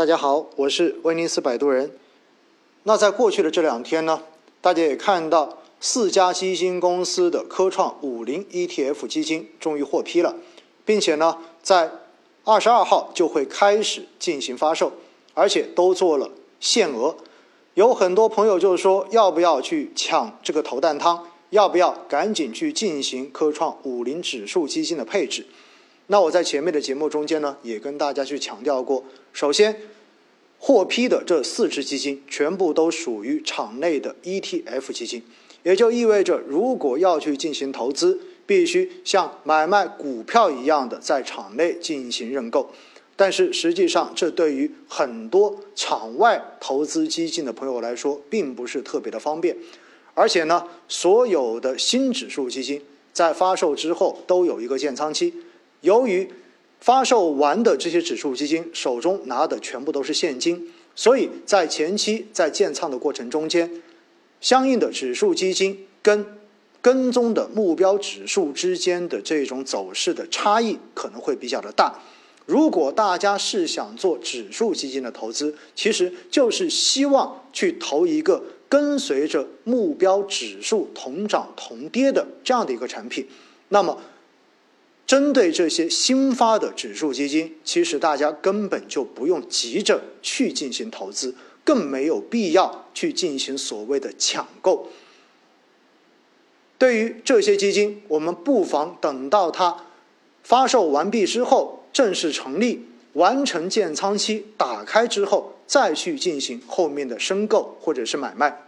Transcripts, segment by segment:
大家好，我是威尼斯摆渡人。那在过去的这两天呢，大家也看到四家基金公司的科创五零 ETF 基金终于获批了，并且呢，在二十二号就会开始进行发售，而且都做了限额。有很多朋友就是说，要不要去抢这个头啖汤？要不要赶紧去进行科创五零指数基金的配置？那我在前面的节目中间呢，也跟大家去强调过。首先，获批的这四只基金全部都属于场内的 ETF 基金，也就意味着，如果要去进行投资，必须像买卖股票一样的在场内进行认购。但是实际上，这对于很多场外投资基金的朋友来说，并不是特别的方便。而且呢，所有的新指数基金在发售之后都有一个建仓期。由于发售完的这些指数基金手中拿的全部都是现金，所以在前期在建仓的过程中间，相应的指数基金跟跟踪的目标指数之间的这种走势的差异可能会比较的大。如果大家是想做指数基金的投资，其实就是希望去投一个跟随着目标指数同涨同跌的这样的一个产品，那么。针对这些新发的指数基金，其实大家根本就不用急着去进行投资，更没有必要去进行所谓的抢购。对于这些基金，我们不妨等到它发售完毕之后，正式成立、完成建仓期、打开之后，再去进行后面的申购或者是买卖，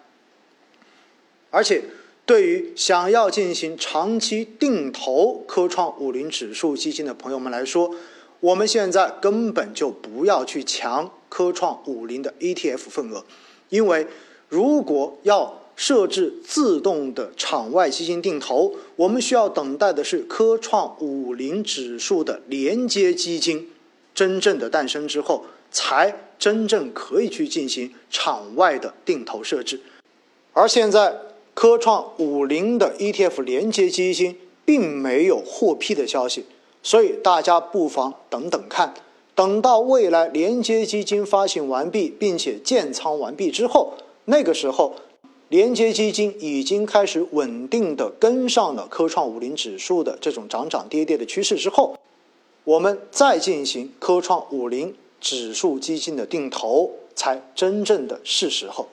而且。对于想要进行长期定投科创五零指数基金的朋友们来说，我们现在根本就不要去抢科创五零的 ETF 份额，因为如果要设置自动的场外基金定投，我们需要等待的是科创五零指数的连接基金真正的诞生之后，才真正可以去进行场外的定投设置，而现在。科创五零的 ETF 连接基金并没有获批的消息，所以大家不妨等等看，等到未来连接基金发行完毕并且建仓完毕之后，那个时候连接基金已经开始稳定的跟上了科创五零指数的这种涨涨跌跌的趋势之后，我们再进行科创五零指数基金的定投，才真正的是时候。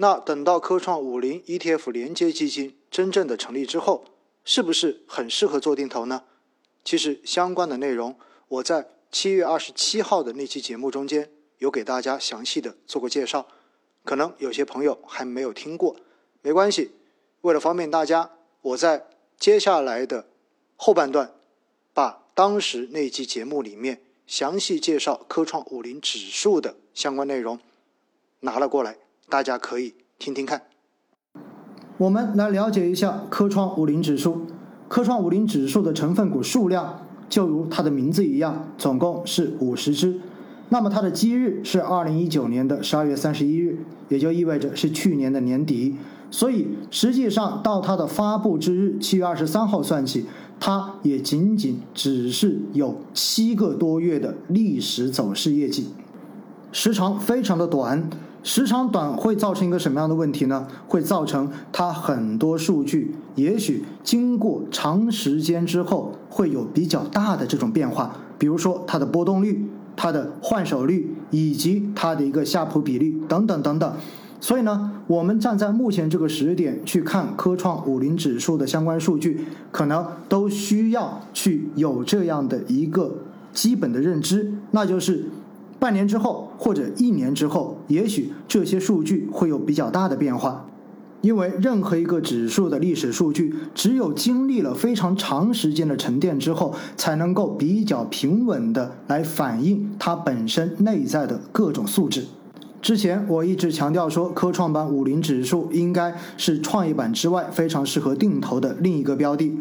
那等到科创五零 ETF 连接基金真正的成立之后，是不是很适合做定投呢？其实相关的内容我在七月二十七号的那期节目中间有给大家详细的做过介绍，可能有些朋友还没有听过，没关系，为了方便大家，我在接下来的后半段把当时那期节目里面详细介绍科创五零指数的相关内容拿了过来。大家可以听听看。我们来了解一下科创五零指数。科创五零指数的成分股数量就如它的名字一样，总共是五十只。那么它的基日是二零一九年的十二月三十一日，也就意味着是去年的年底。所以实际上到它的发布之日七月二十三号算起，它也仅仅只是有七个多月的历史走势业绩，时长非常的短。时长短会造成一个什么样的问题呢？会造成它很多数据，也许经过长时间之后会有比较大的这种变化，比如说它的波动率、它的换手率以及它的一个夏普比率等等等等。所以呢，我们站在目前这个时点去看科创五零指数的相关数据，可能都需要去有这样的一个基本的认知，那就是。半年之后或者一年之后，也许这些数据会有比较大的变化，因为任何一个指数的历史数据，只有经历了非常长时间的沉淀之后，才能够比较平稳的来反映它本身内在的各种素质。之前我一直强调说，科创板五零指数应该是创业板之外非常适合定投的另一个标的，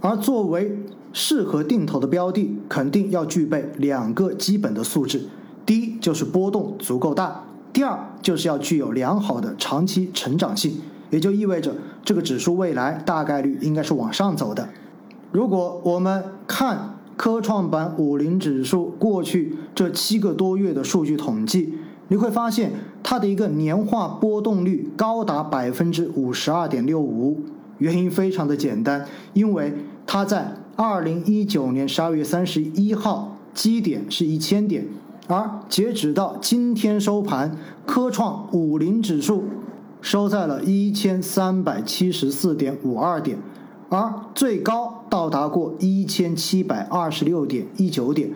而作为适合定投的标的，肯定要具备两个基本的素质。第一就是波动足够大，第二就是要具有良好的长期成长性，也就意味着这个指数未来大概率应该是往上走的。如果我们看科创板五零指数过去这七个多月的数据统计，你会发现它的一个年化波动率高达百分之五十二点六五。原因非常的简单，因为它在二零一九年十二月三十一号基点是一千点，而截止到今天收盘，科创五零指数收在了一千三百七十四点五二点，而最高到达过一千七百二十六点一九点，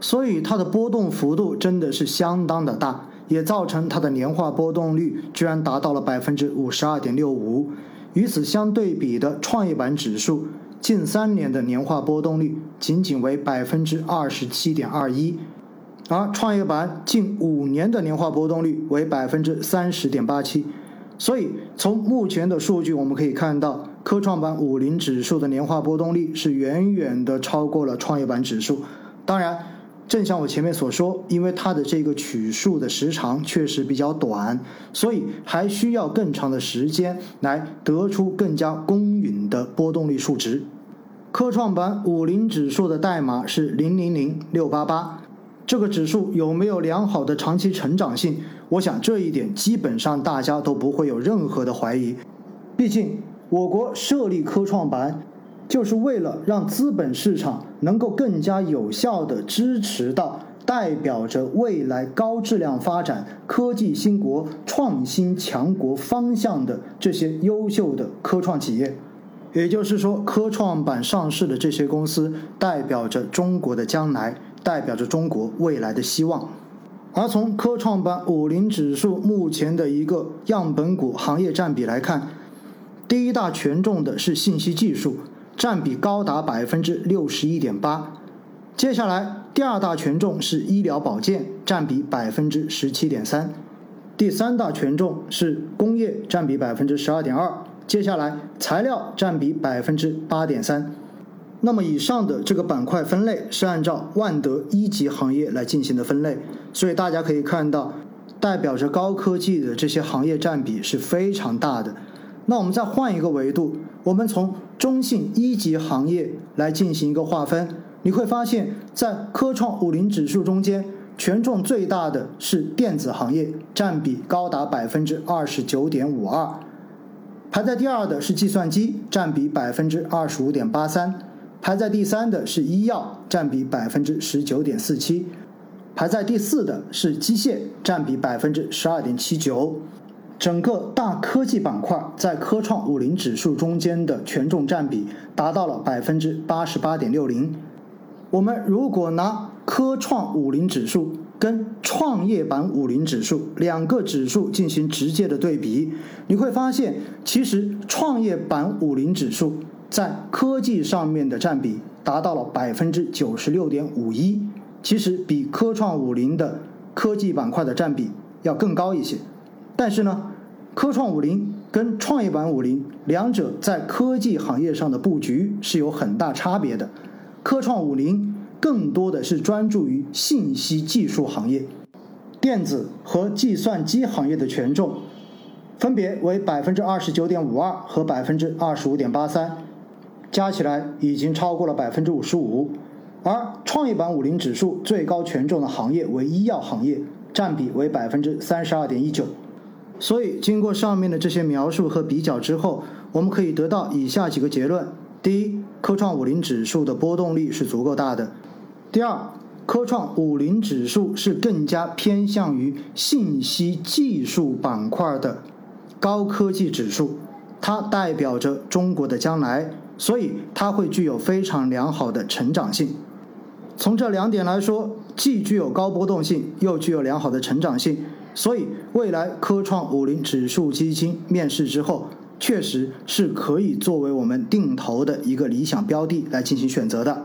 所以它的波动幅度真的是相当的大，也造成它的年化波动率居然达到了百分之五十二点六五。与此相对比的创业板指数，近三年的年化波动率仅仅为百分之二十七点二一，而创业板近五年的年化波动率为百分之三十点八七。所以，从目前的数据我们可以看到，科创板五零指数的年化波动率是远远的超过了创业板指数。当然。正像我前面所说，因为它的这个取数的时长确实比较短，所以还需要更长的时间来得出更加公允的波动率数值。科创板五零指数的代码是零零零六八八，这个指数有没有良好的长期成长性？我想这一点基本上大家都不会有任何的怀疑。毕竟我国设立科创板。就是为了让资本市场能够更加有效地支持到代表着未来高质量发展、科技兴国、创新强国方向的这些优秀的科创企业。也就是说，科创板上市的这些公司代表着中国的将来，代表着中国未来的希望。而从科创板五零指数目前的一个样本股行业占比来看，第一大权重的是信息技术。占比高达百分之六十一点八，接下来第二大权重是医疗保健，占比百分之十七点三，第三大权重是工业，占比百分之十二点二，接下来材料占比百分之八点三。那么以上的这个板块分类是按照万德一级行业来进行的分类，所以大家可以看到，代表着高科技的这些行业占比是非常大的。那我们再换一个维度，我们从中信一级行业来进行一个划分，你会发现在科创五零指数中间，权重最大的是电子行业，占比高达百分之二十九点五二，排在第二的是计算机，占比百分之二十五点八三，排在第三的是医药，占比百分之十九点四七，排在第四的是机械，占比百分之十二点七九。整个大科技板块在科创五零指数中间的权重占比达到了百分之八十八点六零。我们如果拿科创五零指数跟创业板五零指数两个指数进行直接的对比，你会发现，其实创业板五零指数在科技上面的占比达到了百分之九十六点五一，其实比科创五零的科技板块的占比要更高一些。但是呢？科创五零跟创业板五零两者在科技行业上的布局是有很大差别的。科创五零更多的是专注于信息技术行业，电子和计算机行业的权重分别为百分之二十九点五二和百分之二十五点八三，加起来已经超过了百分之五十五。而创业板五零指数最高权重的行业为医药行业，占比为百分之三十二点一九。所以，经过上面的这些描述和比较之后，我们可以得到以下几个结论：第一，科创五零指数的波动率是足够大的；第二，科创五零指数是更加偏向于信息技术板块的高科技指数，它代表着中国的将来，所以它会具有非常良好的成长性。从这两点来说，既具有高波动性，又具有良好的成长性。所以，未来科创五零指数基金面世之后，确实是可以作为我们定投的一个理想标的来进行选择的。